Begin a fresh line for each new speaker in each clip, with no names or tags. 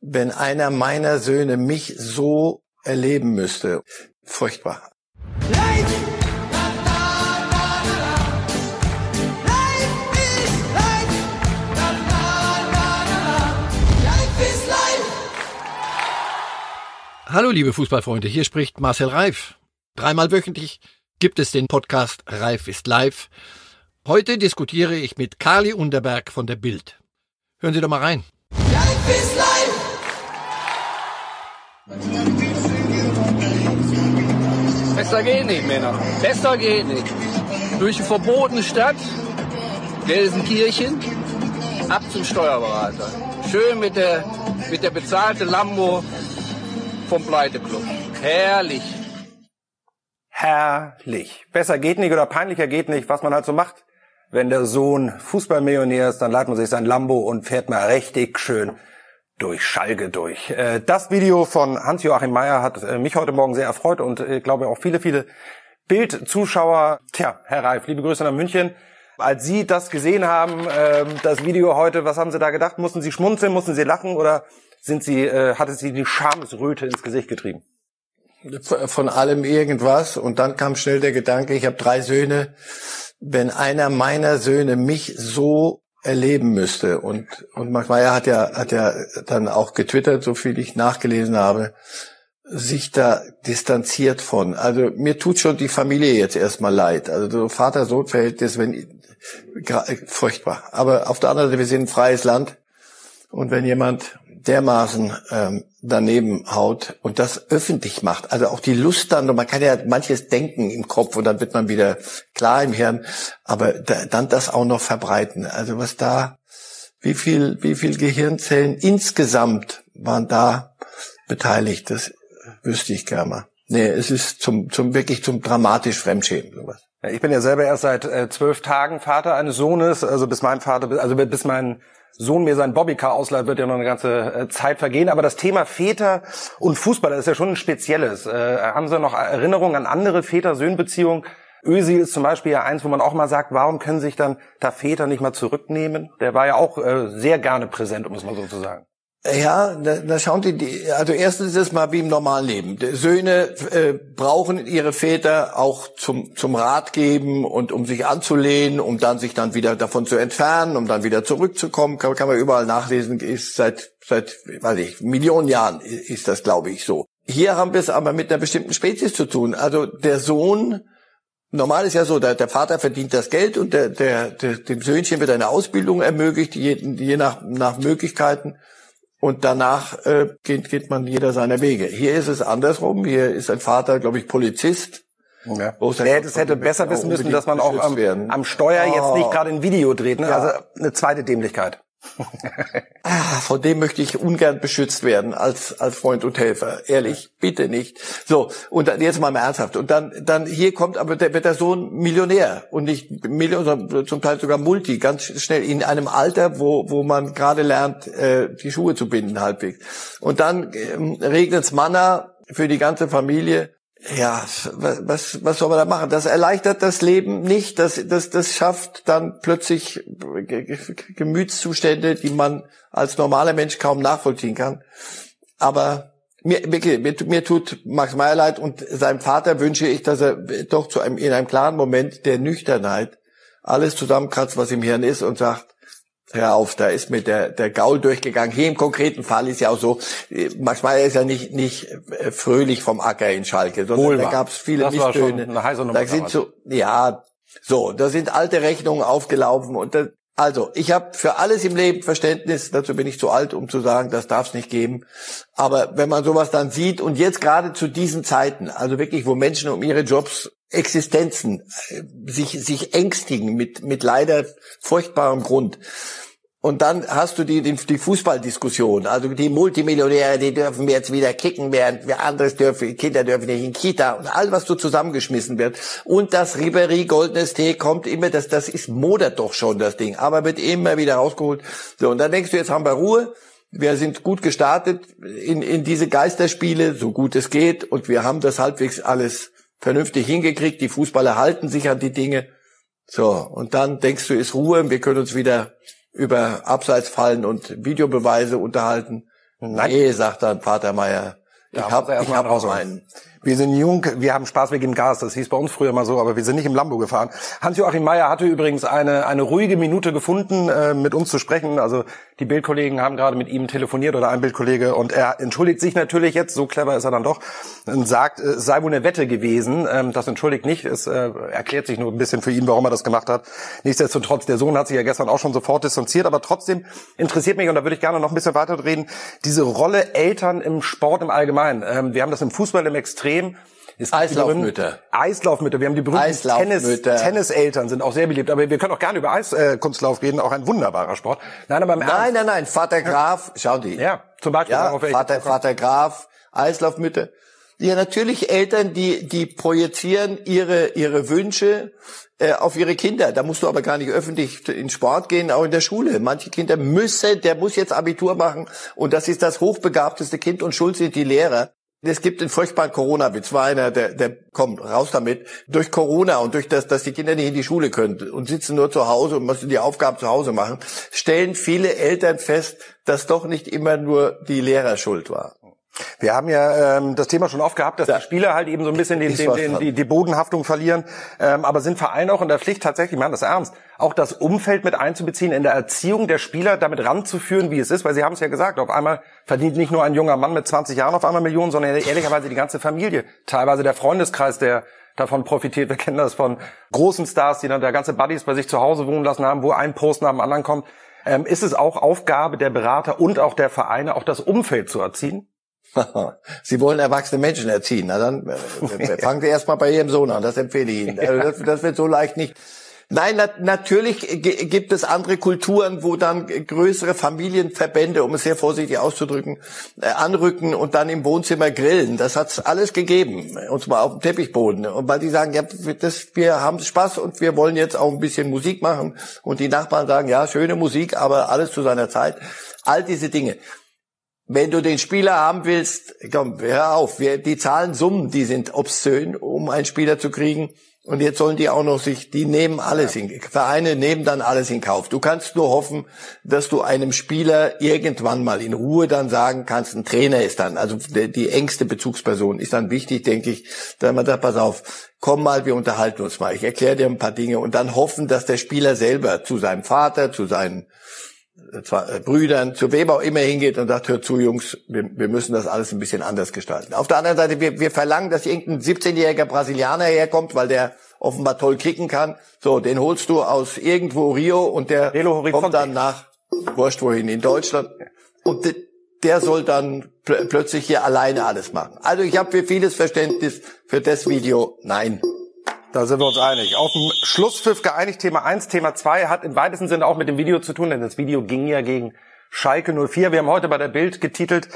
wenn einer meiner Söhne mich so erleben müsste. Furchtbar.
Hallo liebe Fußballfreunde, hier spricht Marcel Reif. Dreimal wöchentlich gibt es den Podcast Reif ist live. Heute diskutiere ich mit Kali Unterberg von der Bild. Hören Sie doch mal rein. Reif ist live!
Besser geht nicht, Männer. Besser geht nicht. Durch die verbotene Stadt, Gelsenkirchen, ab zum Steuerberater. Schön mit der, mit der bezahlten Lambo vom Pleiteclub. Herrlich.
Herrlich. Besser geht nicht oder peinlicher geht nicht, was man halt so macht. Wenn der Sohn Fußballmillionär ist, dann leiht man sich sein Lambo und fährt mal richtig schön durch Schalke durch. Äh, das Video von Hans-Joachim Meyer hat äh, mich heute Morgen sehr erfreut und ich glaube auch viele, viele Bild-Zuschauer. Tja, Herr Reif, liebe Grüße nach München. Als Sie das gesehen haben, ähm, das Video heute, was haben Sie da gedacht? Mussten Sie schmunzeln, mussten Sie lachen oder sind Sie, äh, hatte Sie die Schamesröte ins Gesicht getrieben?
Von allem irgendwas. Und dann kam schnell der Gedanke, ich habe drei Söhne. Wenn einer meiner Söhne mich so erleben müsste und und Max Meyer hat ja hat ja dann auch getwittert, so viel ich nachgelesen habe, sich da distanziert von. Also mir tut schon die Familie jetzt erstmal leid. Also so Vater-Sohn-Verhältnis, wenn furchtbar. Aber auf der anderen Seite, wir sind ein freies Land und wenn jemand dermaßen ähm, daneben haut und das öffentlich macht, also auch die Lust dann, und man kann ja manches denken im Kopf und dann wird man wieder klar im Hirn, aber da, dann das auch noch verbreiten. Also was da, wie viel, wie viel Gehirnzellen insgesamt waren da beteiligt, das wüsste ich gerne mal. Nee, es ist zum, zum wirklich zum dramatisch Fremdschämen sowas.
Ich bin ja selber erst seit äh, zwölf Tagen Vater eines Sohnes, also bis mein Vater, also bis mein Sohn mir sein Bobbycar ausleiht, wird ja noch eine ganze äh, Zeit vergehen. Aber das Thema Väter und Fußball, das ist ja schon ein spezielles. Äh, haben Sie noch Erinnerungen an andere Väter-Söhn-Beziehungen? Özil ist zum Beispiel ja eins, wo man auch mal sagt, warum können sich dann da Väter nicht mal zurücknehmen? Der war ja auch äh, sehr gerne präsent, um es mal so zu sagen.
Ja, da, da schauen die, also erstens ist es mal wie im normalen Leben. Söhne äh, brauchen ihre Väter auch zum, zum Rat geben und um sich anzulehnen, um dann sich dann wieder davon zu entfernen, um dann wieder zurückzukommen. Kann, kann man überall nachlesen, ist seit, seit, weiß ich, Millionen Jahren ist das, glaube ich, so. Hier haben wir es aber mit einer bestimmten Spezies zu tun. Also der Sohn, Normal ist ja so, der, der Vater verdient das Geld und der, der, der, dem Söhnchen wird eine Ausbildung ermöglicht, je, je nach, nach Möglichkeiten und danach äh, geht, geht man jeder seiner Wege. Hier ist es andersrum. Hier ist ein Vater, glaube ich, Polizist.
Ja. Der das hätte besser wissen müssen, dass man auch am, am Steuer oh. jetzt nicht gerade ein Video dreht. Ne? Ja. Also eine zweite Dämlichkeit.
Ah, von dem möchte ich ungern beschützt werden als als Freund und Helfer. Ehrlich, bitte nicht. So und dann jetzt mal ernsthaft. Und dann dann hier kommt aber der, wird der Sohn Millionär und nicht Million, sondern zum Teil sogar Multi, ganz schnell in einem Alter, wo wo man gerade lernt, äh, die Schuhe zu binden halbwegs. Und dann ähm, regnet's Manna für die ganze Familie ja, was, was soll man da machen? Das erleichtert das Leben nicht. Das, das, das schafft dann plötzlich Gemütszustände, die man als normaler Mensch kaum nachvollziehen kann. Aber mir, mir, mir tut Max Meyer leid und seinem Vater wünsche ich, dass er doch zu einem, in einem klaren Moment der Nüchternheit alles zusammenkratzt, was im Hirn ist und sagt, Hör auf, da ist mir der, der Gaul durchgegangen. Hier im konkreten Fall ist ja auch so, Max Meyer ist ja nicht, nicht äh, fröhlich vom Acker in Schalke, sondern Wohlbar. da gab es viele das Misstöne. da sind so, ja, so, da sind alte Rechnungen aufgelaufen und das, also, ich habe für alles im Leben Verständnis, dazu bin ich zu alt, um zu sagen, das darf es nicht geben. Aber wenn man sowas dann sieht und jetzt gerade zu diesen Zeiten, also wirklich, wo Menschen um ihre Jobs, Existenzen äh, sich, sich ängstigen mit, mit leider furchtbarem Grund, und dann hast du die, die, die Fußballdiskussion. Also die Multimillionäre, die dürfen jetzt wieder kicken, während wir anderes dürfen, Kinder dürfen nicht in Kita und all was so zusammengeschmissen wird. Und das Ribery goldenes Tee kommt immer, das, das ist modert doch schon das Ding, aber wird immer wieder rausgeholt. So, und dann denkst du, jetzt haben wir Ruhe. Wir sind gut gestartet in, in diese Geisterspiele, so gut es geht. Und wir haben das halbwegs alles vernünftig hingekriegt. Die Fußballer halten sich an die Dinge. So, und dann denkst du, ist Ruhe, wir können uns wieder über Abseitsfallen und Videobeweise unterhalten. Nein. Nee, sagt dann Vater Meier.
Ich habe ich hab raus einen. Wir sind jung, wir haben Spaß, wir geben Gas. Das hieß bei uns früher mal so, aber wir sind nicht im Lambo gefahren. Hans-Joachim Meyer hatte übrigens eine, eine ruhige Minute gefunden, äh, mit uns zu sprechen. Also die Bildkollegen haben gerade mit ihm telefoniert oder ein Bildkollege und er entschuldigt sich natürlich jetzt, so clever ist er dann doch, und sagt, es sei wohl eine Wette gewesen. Ähm, das entschuldigt nicht, es äh, erklärt sich nur ein bisschen für ihn, warum er das gemacht hat. Nichtsdestotrotz, der Sohn hat sich ja gestern auch schon sofort distanziert, aber trotzdem interessiert mich, und da würde ich gerne noch ein bisschen weiter reden, diese Rolle Eltern im Sport im Allgemeinen. Ähm, wir haben das im Fußball im Extrem extrem.
Es Eislaufmütter.
Eislaufmütter. Wir haben die berühmten Tennis, Tenniseltern sind auch sehr beliebt. Aber wir können auch gerne über Eiskunstlauf äh, reden. Auch ein wunderbarer Sport.
Nein, aber im Nein, Ernst. nein, nein. Vater Graf, schau die.
Ja, zum Beispiel.
Ja, Vater, Vater Graf, Eislaufmütter. Ja, natürlich Eltern, die, die projizieren ihre, ihre Wünsche äh, auf ihre Kinder. Da musst du aber gar nicht öffentlich in Sport gehen, auch in der Schule. Manche Kinder müssen, der muss jetzt Abitur machen und das ist das hochbegabteste Kind und schuld sind die Lehrer. Es gibt den furchtbaren Corona-Witz, war einer, der, der kommt raus damit. Durch Corona und durch das, dass die Kinder nicht in die Schule können und sitzen nur zu Hause und müssen die Aufgaben zu Hause machen, stellen viele Eltern fest, dass doch nicht immer nur die Lehrer schuld war.
Wir haben ja ähm, das Thema schon oft gehabt, dass ja. die Spieler halt eben so ein bisschen den, den, den, die, die Bodenhaftung verlieren. Ähm, aber sind Vereine auch in der Pflicht tatsächlich, machen das ernst, auch das Umfeld mit einzubeziehen, in der Erziehung der Spieler damit ranzuführen, wie es ist? Weil Sie haben es ja gesagt, auf einmal verdient nicht nur ein junger Mann mit 20 Jahren auf einmal Millionen, sondern ehrlicherweise die ganze Familie. Teilweise der Freundeskreis, der davon profitiert. Wir kennen das von großen Stars, die dann der ganze Buddies bei sich zu Hause wohnen lassen haben, wo ein Post nach dem anderen kommt. Ähm, ist es auch Aufgabe der Berater und auch der Vereine, auch das Umfeld zu erziehen?
Sie wollen erwachsene Menschen erziehen. Na dann äh, fangen Sie erstmal bei Ihrem Sohn an. Das empfehle ich Ihnen. Also das, das wird so leicht nicht. Nein, na, natürlich gibt es andere Kulturen, wo dann größere Familienverbände, um es sehr vorsichtig auszudrücken, äh, anrücken und dann im Wohnzimmer grillen. Das hat's alles gegeben, und zwar auf dem Teppichboden. Und weil die sagen, ja, das, wir haben Spaß und wir wollen jetzt auch ein bisschen Musik machen. Und die Nachbarn sagen, ja, schöne Musik, aber alles zu seiner Zeit. All diese Dinge. Wenn du den Spieler haben willst, komm, hör auf, wir, die zahlen Summen, die sind obszön, um einen Spieler zu kriegen. Und jetzt sollen die auch noch sich, die nehmen alles in, Vereine nehmen dann alles in Kauf. Du kannst nur hoffen, dass du einem Spieler irgendwann mal in Ruhe dann sagen kannst, ein Trainer ist dann, also die, die engste Bezugsperson ist dann wichtig, denke ich, dass man sagt, pass auf, komm mal, wir unterhalten uns mal, ich erkläre dir ein paar Dinge und dann hoffen, dass der Spieler selber zu seinem Vater, zu seinen Brüdern, zu wem auch immer hingeht und sagt, hör zu, Jungs, wir, wir müssen das alles ein bisschen anders gestalten. Auf der anderen Seite, wir, wir verlangen, dass irgendein 17-jähriger Brasilianer herkommt, weil der offenbar toll kicken kann. So, den holst du aus irgendwo Rio und der kommt dann nach, wurscht wohin, in Deutschland. Und de, der soll dann pl plötzlich hier alleine alles machen. Also ich habe für vieles Verständnis für das Video. Nein.
Da sind wir uns einig. Auf dem Schlusspfiff geeinigt. Thema 1. Thema 2 hat im weitesten Sinne auch mit dem Video zu tun, denn das Video ging ja gegen Schalke 04. Wir haben heute bei der Bild getitelt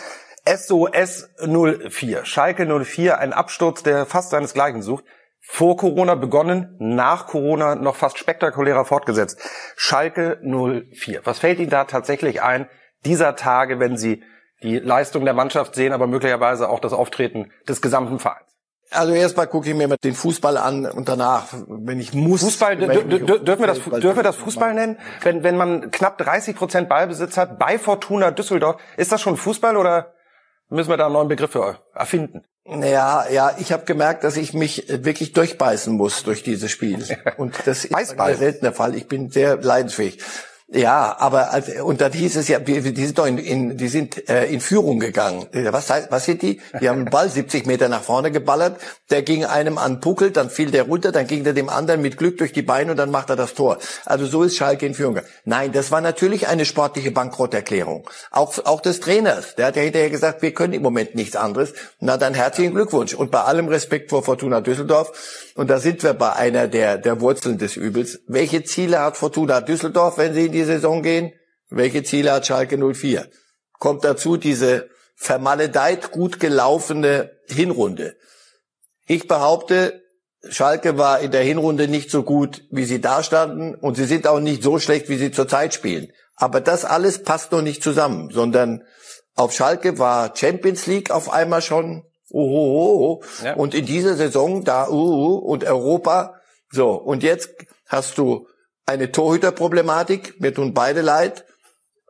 SOS 04. Schalke 04, ein Absturz, der fast seinesgleichen sucht. Vor Corona begonnen, nach Corona noch fast spektakulärer fortgesetzt. Schalke 04. Was fällt Ihnen da tatsächlich ein, dieser Tage, wenn Sie die Leistung der Mannschaft sehen, aber möglicherweise auch das Auftreten des gesamten Vereins?
Also erstmal gucke ich mir den Fußball an und danach, wenn ich muss.
Fußball, dürfen wir das, dürfen wir das Fußball nennen? Wenn, wenn man knapp 30 Prozent Ballbesitz hat bei Fortuna Düsseldorf, ist das schon Fußball oder müssen wir da einen neuen Begriff für erfinden?
Ja, ja, ich habe gemerkt, dass ich mich wirklich durchbeißen muss durch dieses Spiel. Und das ist ein seltener Fall. Ich bin sehr leidensfähig. Ja, aber also, und dann hieß es ja, die, sind doch in, in die sind äh, in Führung gegangen. Was heißt, was sind die? Die haben einen Ball 70 Meter nach vorne geballert, der ging einem an Puckel, dann fiel der runter, dann ging der dem anderen mit Glück durch die Beine und dann macht er das Tor. Also so ist Schalke in Führung. Nein, das war natürlich eine sportliche Bankrotterklärung. Auch auch des Trainers, der hat ja hinterher gesagt, wir können im Moment nichts anderes. Na dann herzlichen Glückwunsch und bei allem Respekt vor Fortuna Düsseldorf und da sind wir bei einer der der Wurzeln des Übels. Welche Ziele hat Fortuna Düsseldorf, wenn sie die Saison gehen? Welche Ziele hat Schalke 04? Kommt dazu diese vermaledeit gut gelaufene Hinrunde. Ich behaupte, Schalke war in der Hinrunde nicht so gut, wie sie dastanden und sie sind auch nicht so schlecht, wie sie zurzeit spielen. Aber das alles passt noch nicht zusammen, sondern auf Schalke war Champions League auf einmal schon oh, ja. und in dieser Saison da uh, und Europa so und jetzt hast du eine Torhüterproblematik, mir tun beide leid.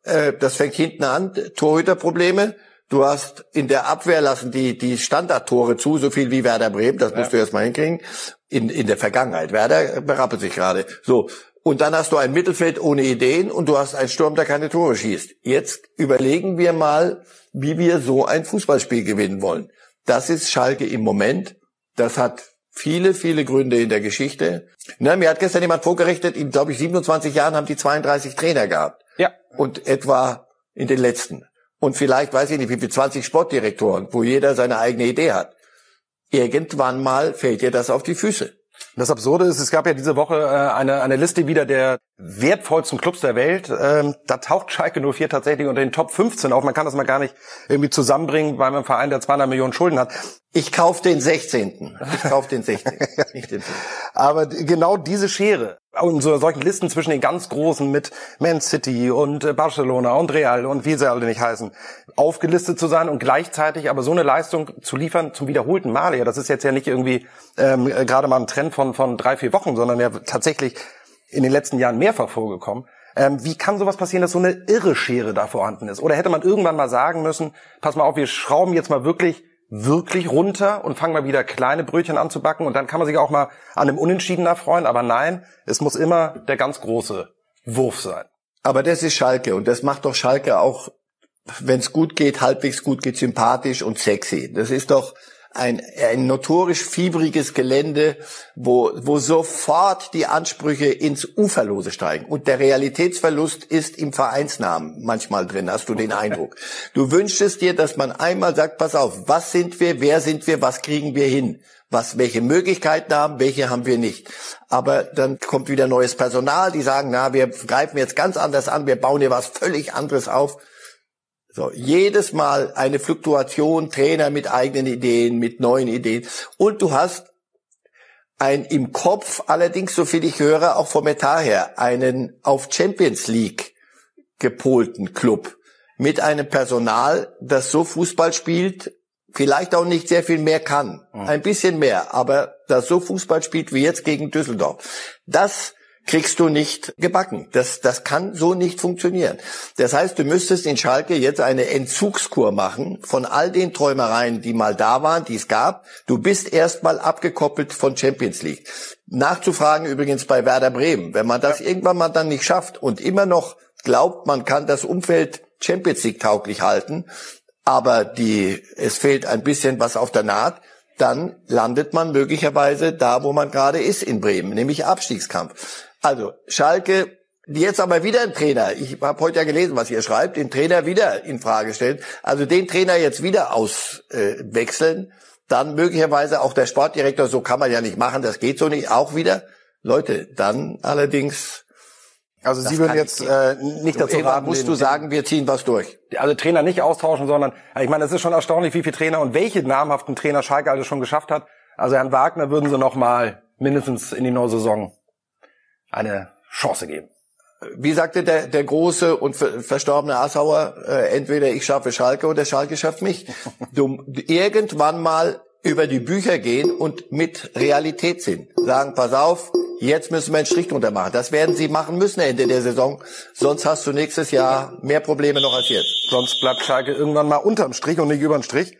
äh, das fängt hinten an, Torhüterprobleme. Du hast in der Abwehr lassen die, die Standardtore zu, so viel wie Werder Bremen, das musst du erst mal hinkriegen. In, in der Vergangenheit. Werder berappelt sich gerade. So. Und dann hast du ein Mittelfeld ohne Ideen und du hast einen Sturm, der keine Tore schießt. Jetzt überlegen wir mal, wie wir so ein Fußballspiel gewinnen wollen. Das ist Schalke im Moment. Das hat viele, viele Gründe in der Geschichte. Ne, mir hat gestern jemand vorgerechnet, in, glaube ich, 27 Jahren haben die 32 Trainer gehabt.
Ja.
Und etwa in den letzten. Und vielleicht, weiß ich nicht, wie viel 20 Sportdirektoren, wo jeder seine eigene Idee hat. Irgendwann mal fällt dir das auf die Füße.
Das Absurde ist, es gab ja diese Woche äh, eine, eine Liste wieder der wertvollsten Clubs der Welt. Ähm, da taucht Schalke 04 tatsächlich unter den Top 15 auf. Man kann das mal gar nicht irgendwie zusammenbringen, weil man einen Verein, der 200 Millionen Schulden hat.
Ich kauf den 16. Ich kauf den 16. nicht den 15.
Aber genau diese Schere und so solchen Listen zwischen den ganz Großen mit Man City und äh, Barcelona und Real und wie sie alle nicht heißen, aufgelistet zu sein und gleichzeitig aber so eine Leistung zu liefern zum wiederholten Male. Ja, das ist jetzt ja nicht irgendwie ähm, gerade mal ein Trend von, von drei, vier Wochen, sondern ja tatsächlich in den letzten Jahren mehrfach vorgekommen. Ähm, wie kann sowas passieren, dass so eine irre Schere da vorhanden ist? Oder hätte man irgendwann mal sagen müssen, pass mal auf, wir schrauben jetzt mal wirklich wirklich runter und fangen mal wieder kleine Brötchen an zu backen und dann kann man sich auch mal an einem Unentschieden erfreuen. Aber nein, es muss immer der ganz große Wurf sein.
Aber das ist Schalke und das macht doch Schalke auch, wenn es gut geht, halbwegs gut geht, sympathisch und sexy. Das ist doch ein, ein notorisch fiebriges Gelände, wo, wo sofort die Ansprüche ins Uferlose steigen. Und der Realitätsverlust ist im Vereinsnamen manchmal drin, hast du den Eindruck. Du wünschst dir, dass man einmal sagt, pass auf, was sind wir, wer sind wir, was kriegen wir hin? Was, welche Möglichkeiten haben, welche haben wir nicht. Aber dann kommt wieder neues Personal, die sagen, na, wir greifen jetzt ganz anders an, wir bauen hier was völlig anderes auf. So, jedes Mal eine Fluktuation, Trainer mit eigenen Ideen, mit neuen Ideen. Und du hast ein im Kopf, allerdings, so viel ich höre, auch vom Etat her, einen auf Champions League gepolten Club mit einem Personal, das so Fußball spielt, vielleicht auch nicht sehr viel mehr kann. Ein bisschen mehr, aber das so Fußball spielt wie jetzt gegen Düsseldorf. Das kriegst du nicht gebacken. Das, das kann so nicht funktionieren. Das heißt, du müsstest in Schalke jetzt eine Entzugskur machen von all den Träumereien, die mal da waren, die es gab. Du bist erstmal abgekoppelt von Champions League. Nachzufragen übrigens bei Werder Bremen. Wenn man das ja. irgendwann mal dann nicht schafft und immer noch glaubt, man kann das Umfeld Champions League tauglich halten, aber die, es fehlt ein bisschen was auf der Naht, dann landet man möglicherweise da, wo man gerade ist in Bremen, nämlich Abstiegskampf. Also Schalke, die jetzt aber wieder einen Trainer, ich habe heute ja gelesen, was ihr schreibt, den Trainer wieder in Frage stellen, also den Trainer jetzt wieder auswechseln, äh, dann möglicherweise auch der Sportdirektor, so kann man ja nicht machen, das geht so nicht, auch wieder. Leute, dann allerdings
also Sie würden jetzt äh, nicht dazu raten,
musst du sagen, wir ziehen was durch.
Also Trainer nicht austauschen, sondern ich meine, es ist schon erstaunlich, wie viele Trainer und welche namhaften Trainer Schalke alles schon geschafft hat. Also Herrn Wagner würden Sie noch mal mindestens in die neue Saison eine Chance geben.
Wie sagte der, der große und verstorbene Assauer, äh, entweder ich schaffe Schalke oder Schalke schafft mich. Du irgendwann mal über die Bücher gehen und mit Realität sind. Sagen, pass auf, jetzt müssen wir einen Strich drunter machen. Das werden sie machen müssen Ende der Saison. Sonst hast du nächstes Jahr mehr Probleme noch als jetzt.
Sonst bleibt Schalke irgendwann mal unterm Strich und nicht überm Strich.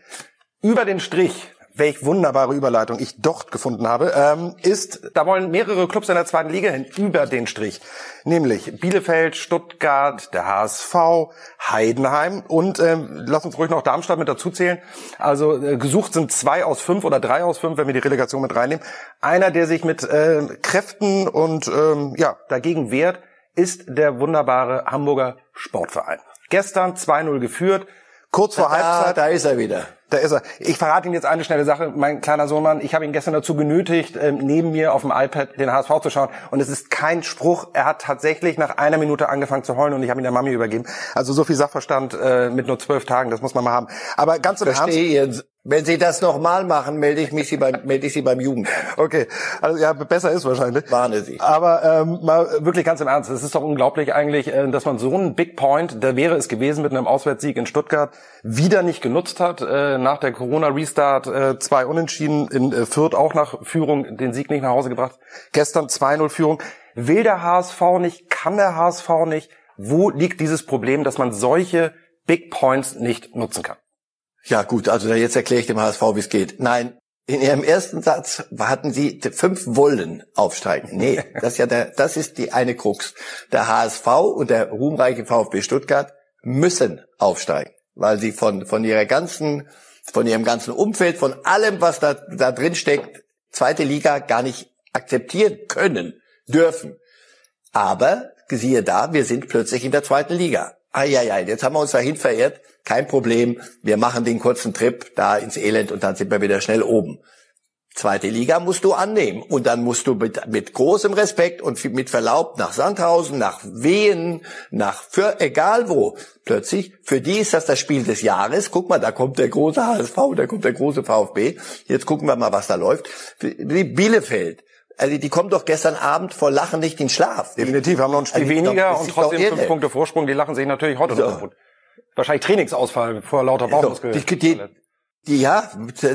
Über den Strich welch wunderbare Überleitung ich dort gefunden habe, ähm, ist, da wollen mehrere Clubs in der zweiten Liga hin über den Strich. Nämlich Bielefeld, Stuttgart, der HSV, Heidenheim und ähm, lass uns ruhig noch Darmstadt mit dazu zählen. Also äh, gesucht sind zwei aus fünf oder drei aus fünf, wenn wir die Relegation mit reinnehmen. Einer, der sich mit äh, Kräften und ähm, ja dagegen wehrt, ist der wunderbare Hamburger Sportverein. Gestern 2-0 geführt, kurz vor Halbzeit.
Da ist er wieder.
Da ist er. Ich verrate Ihnen jetzt eine schnelle Sache. Mein kleiner Sohnmann, ich habe ihn gestern dazu genötigt, ähm, neben mir auf dem iPad den HSV zu schauen. Und es ist kein Spruch. Er hat tatsächlich nach einer Minute angefangen zu heulen und ich habe ihn der Mami übergeben. Also so viel Sachverstand äh, mit nur zwölf Tagen, das muss man mal haben. Aber ganz im
Verstehe Ernst. Wenn Sie das nochmal machen, melde ich mich Sie beim, melde ich Sie beim Jugend.
Okay, also ja, besser ist wahrscheinlich.
Warne Sie.
Aber ähm, mal wirklich ganz im Ernst, es ist doch unglaublich eigentlich, äh, dass man so einen Big Point, da wäre es gewesen mit einem Auswärtssieg in Stuttgart, wieder nicht genutzt hat. Äh, nach der Corona-Restart äh, zwei Unentschieden, in äh, Fürth auch nach Führung den Sieg nicht nach Hause gebracht. Gestern 2-0 Führung. Will der HSV nicht, kann der HSV nicht, Wo liegt dieses Problem, dass man solche Big Points nicht nutzen kann?
Ja gut, also jetzt erkläre ich dem HSV, wie es geht. Nein, in Ihrem ersten Satz hatten Sie fünf wollen aufsteigen. Nee, das ist ja der, das ist die eine Krux. Der HSV und der ruhmreiche VfB Stuttgart müssen aufsteigen, weil sie von, von ihrer ganzen, von ihrem ganzen Umfeld, von allem, was da, da drin steckt, zweite Liga gar nicht akzeptieren können, dürfen. Aber, siehe da, wir sind plötzlich in der zweiten Liga. Eieiei, jetzt haben wir uns dahin verirrt. Kein Problem. Wir machen den kurzen Trip da ins Elend und dann sind wir wieder schnell oben. Zweite Liga musst du annehmen. Und dann musst du mit, mit großem Respekt und mit Verlaub nach Sandhausen, nach Wehen, nach für egal wo. Plötzlich, für die ist das das Spiel des Jahres. Guck mal, da kommt der große HSV, da kommt der große VfB. Jetzt gucken wir mal, was da läuft. Die Bielefeld. Also die kommen doch gestern Abend vor Lachen nicht in Schlaf.
Definitiv, haben noch ein Spiel also weniger doch, und trotzdem fünf Punkte Vorsprung. Die lachen sich natürlich heute so. noch kaputt. Wahrscheinlich Trainingsausfall vor lauter Bauchmuskel.
So, die, die, die, ja,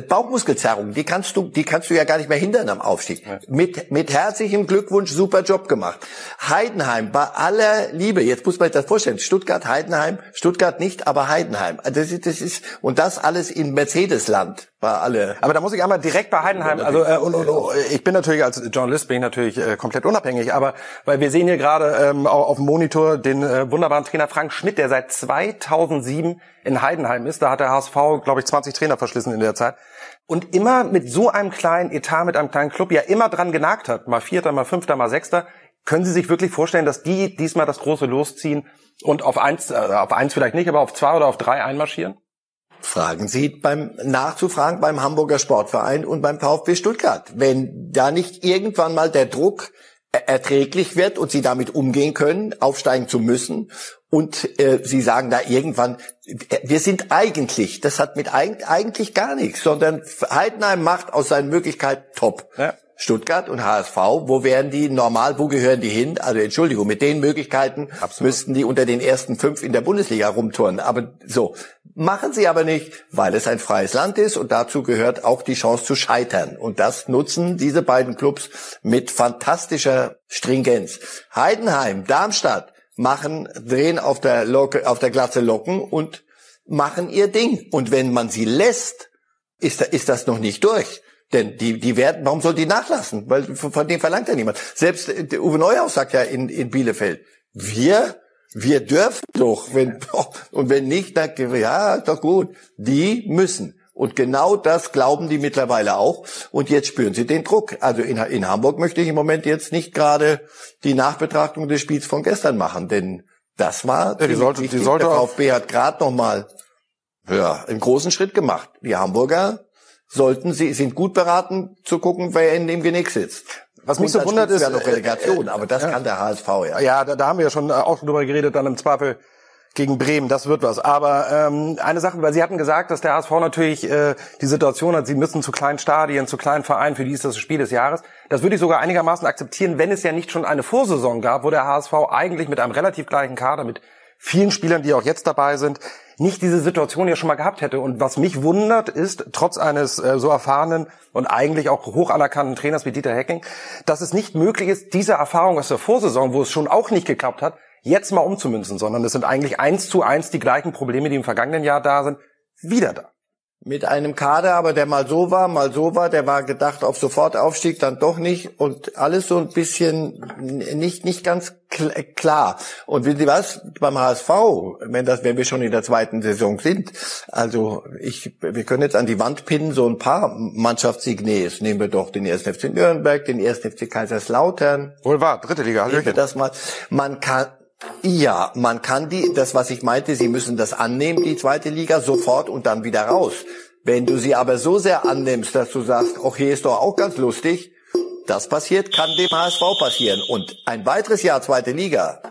Bauchmuskelzerrung, die kannst du, die kannst du ja gar nicht mehr hindern am Aufstieg. Ja. Mit, mit herzlichem Glückwunsch, super Job gemacht. Heidenheim, bei aller Liebe, jetzt muss man sich das vorstellen, Stuttgart, Heidenheim, Stuttgart nicht, aber Heidenheim. Das ist, das ist, und das alles in Mercedesland war alle.
Aber da muss ich einmal direkt bei Heidenheim, also äh, und, und, und, ich bin natürlich als Journalist bin ich natürlich äh, komplett unabhängig, aber weil wir sehen hier gerade ähm, auf dem Monitor den äh, wunderbaren Trainer Frank Schmidt, der seit 2007 in Heidenheim ist. Da hat der HSV, glaube ich, 20 Trainer verschlissen in der Zeit und immer mit so einem kleinen Etat, mit einem kleinen Club ja immer dran genagt hat, mal Vierter, mal Fünfter, mal Sechster. Können Sie sich wirklich vorstellen, dass die diesmal das große losziehen und auf eins, äh, auf eins vielleicht nicht, aber auf zwei oder auf drei einmarschieren?
Fragen Sie beim nachzufragen beim Hamburger Sportverein und beim VfB Stuttgart. Wenn da nicht irgendwann mal der Druck erträglich wird und sie damit umgehen können, aufsteigen zu müssen und äh, sie sagen da irgendwann, wir sind eigentlich, das hat mit eigentlich gar nichts, sondern Heidenheim macht aus seinen Möglichkeiten top. Ja. Stuttgart und HSV, wo wären die normal, wo gehören die hin? Also Entschuldigung, mit den Möglichkeiten Absolut. müssten die unter den ersten fünf in der Bundesliga rumturnen. Aber so, machen sie aber nicht, weil es ein freies Land ist und dazu gehört auch die Chance zu scheitern. Und das nutzen diese beiden Clubs mit fantastischer Stringenz. Heidenheim, Darmstadt machen, drehen auf der, Locke, auf der Glatze Locken und machen ihr Ding. Und wenn man sie lässt, ist, ist das noch nicht durch. Denn die, die werden, warum soll die nachlassen? Weil von dem verlangt ja niemand. Selbst äh, Uwe Neuhaus sagt ja in, in Bielefeld, wir, wir dürfen doch, wenn, und wenn nicht, dann, ja, doch gut. Die müssen. Und genau das glauben die mittlerweile auch. Und jetzt spüren sie den Druck. Also in, in Hamburg möchte ich im Moment jetzt nicht gerade die Nachbetrachtung des Spiels von gestern machen, denn das war
ja, die sollte, die sollte
der VfB hat gerade noch mal ja, einen großen Schritt gemacht. Die Hamburger sollten sie sind gut beraten zu gucken, wer in dem Genick sitzt.
Was mich so wundert ist,
ja noch Relegation, äh, aber das
ja.
kann der HSV ja.
Ja, da, da haben wir ja schon äh, auch drüber geredet, dann im Zweifel gegen Bremen, das wird was. Aber ähm, eine Sache, weil Sie hatten gesagt, dass der HSV natürlich äh, die Situation hat, Sie müssen zu kleinen Stadien, zu kleinen Vereinen, für die ist das, Spiel des Jahres. Das würde ich sogar einigermaßen akzeptieren, wenn es ja nicht schon eine Vorsaison gab, wo der HSV eigentlich mit einem relativ gleichen Kader, mit vielen Spielern, die auch jetzt dabei sind, nicht diese Situation ja schon mal gehabt hätte. Und was mich wundert, ist, trotz eines äh, so erfahrenen und eigentlich auch hoch anerkannten Trainers wie Dieter Hecking, dass es nicht möglich ist, diese Erfahrung aus der Vorsaison, wo es schon auch nicht geklappt hat, jetzt mal umzumünzen, sondern es sind eigentlich eins zu eins die gleichen Probleme, die im vergangenen Jahr da sind, wieder da
mit einem Kader, aber der mal so war, mal so war, der war gedacht auf Sofortaufstieg, dann doch nicht und alles so ein bisschen nicht nicht ganz klar. Und wissen Sie was? Beim HSV, wenn das, wenn wir schon in der zweiten Saison sind, also ich, wir können jetzt an die Wand pinnen so ein paar Mannschaftssignes. Nehmen wir doch den 1. FC Nürnberg, den 1. FC Kaiserslautern.
Wohl wahr, dritte Liga.
Nehmen wir das mal. Man kann ja, man kann die, das was ich meinte, Sie müssen das annehmen, die zweite Liga, sofort und dann wieder raus. Wenn du sie aber so sehr annimmst, dass du sagst, okay, ist doch auch ganz lustig, das passiert, kann dem HSV passieren. Und ein weiteres Jahr zweite Liga.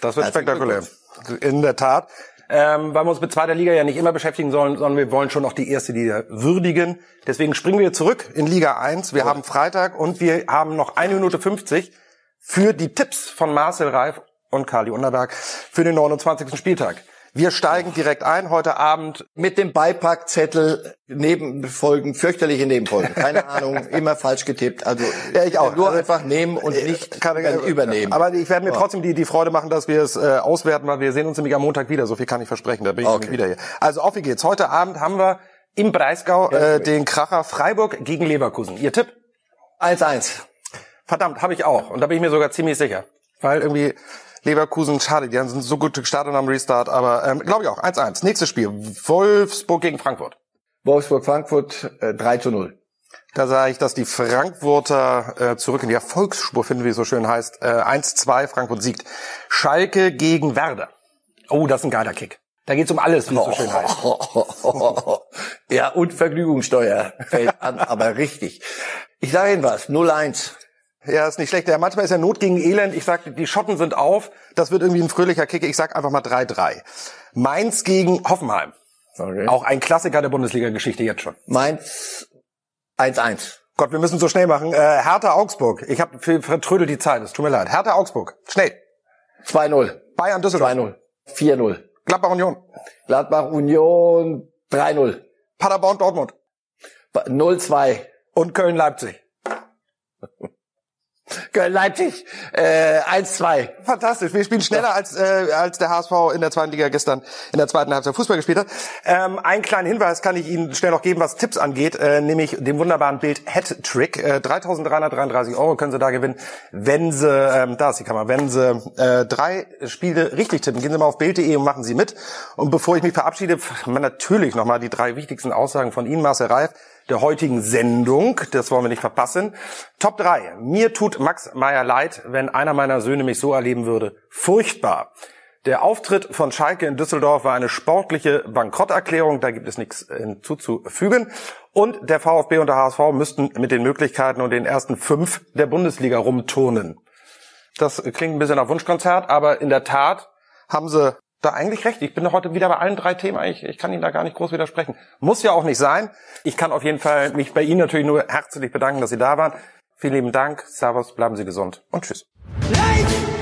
Das wird spektakulär. In der Tat. Ähm, weil wir uns mit zweiter Liga ja nicht immer beschäftigen sollen, sondern wir wollen schon noch die erste Liga würdigen. Deswegen springen wir zurück in Liga 1. Wir oh. haben Freitag und wir haben noch eine Minute 50 für die Tipps von Marcel Reif und Kali Unterberg für den 29. Spieltag. Wir steigen direkt ein heute Abend.
Mit dem Beipackzettel Nebenfolgen, fürchterliche Nebenfolgen. Keine Ahnung, immer falsch getippt. Also
Ja, ich auch.
nur
Also,
einfach nehmen und nicht
Kann,
dann übernehmen.
Aber ich werde mir trotzdem die, die Freude machen, dass wir es äh, auswerten, weil wir sehen uns nämlich am Montag wieder. So viel kann ich versprechen. Da bin ich
Okay.
wieder hier. Also auf wie geht's. Heute Abend haben wir im Breisgau äh, den Kracher Freiburg gegen Leverkusen. Ihr Tipp?
1-1.
Verdammt, habe ich auch. Und da bin ich mir sogar ziemlich sicher. Weil irgendwie Leverkusen, schade, die sind so gut gestartet am Restart, aber ähm, glaube ich auch. 1-1. Nächstes Spiel. Wolfsburg gegen Frankfurt.
Wolfsburg-Frankfurt äh, 3 zu 0.
Da sage ich, dass die Frankfurter äh, zurück in die Erfolgsspur finden, wie es so schön heißt. Äh, 1-2, Frankfurt siegt. Schalke gegen Werder. Oh, das ist ein geiler Kick. Da geht's um alles, wie es so schön heißt.
ja, und Vergnügungssteuer fällt an, aber richtig. Ich sage Ihnen was, 0-1.
Ja, ist nicht schlecht. Ja, manchmal ist ja Not gegen Elend. Ich sag, die Schotten sind auf. Das wird irgendwie ein fröhlicher Kick. Ich sag einfach mal 3-3. Mainz gegen Hoffenheim.
Okay.
Auch ein Klassiker der Bundesliga-Geschichte jetzt schon.
Mainz 1-1.
Gott, wir müssen so schnell machen. Äh, Hertha Augsburg. Ich habe vertrödelt die Zeit. Es tut mir leid. Hertha Augsburg. Schnell.
2-0.
Bayern Düsseldorf.
2-0. 4-0.
Gladbach Union.
Gladbach Union 3-0.
Paderborn Dortmund.
0-2.
Und Köln Leipzig.
Leipzig äh, 1-2.
Fantastisch. Wir spielen schneller als, äh, als der HSV in der zweiten Liga gestern in der zweiten Halbzeit Fußball gespielt hat. Ähm, einen kleinen Hinweis kann ich Ihnen schnell noch geben, was Tipps angeht, äh, nämlich dem wunderbaren Bild Hat Trick. Äh, 3.333 Euro können Sie da gewinnen, wenn Sie, ähm, da ist die Kamera, wenn Sie äh, drei Spiele richtig tippen. Gehen Sie mal auf Bild.de und machen Sie mit. Und bevor ich mich verabschiede, natürlich nochmal die drei wichtigsten Aussagen von Ihnen, Marcel Reif der heutigen Sendung. Das wollen wir nicht verpassen. Top 3. Mir tut Max Meyer leid, wenn einer meiner Söhne mich so erleben würde. Furchtbar. Der Auftritt von Schalke in Düsseldorf war eine sportliche Bankrotterklärung, da gibt es nichts hinzuzufügen. Und der VfB und der HSV müssten mit den Möglichkeiten und den ersten fünf der Bundesliga rumturnen. Das klingt ein bisschen nach Wunschkonzert, aber in der Tat haben sie da eigentlich recht. Ich bin heute wieder bei allen drei Themen. Ich, ich kann Ihnen da gar nicht groß widersprechen. Muss ja auch nicht sein. Ich kann auf jeden Fall mich bei Ihnen natürlich nur herzlich bedanken, dass Sie da waren. Vielen lieben Dank. Servus, bleiben Sie gesund und tschüss.
Life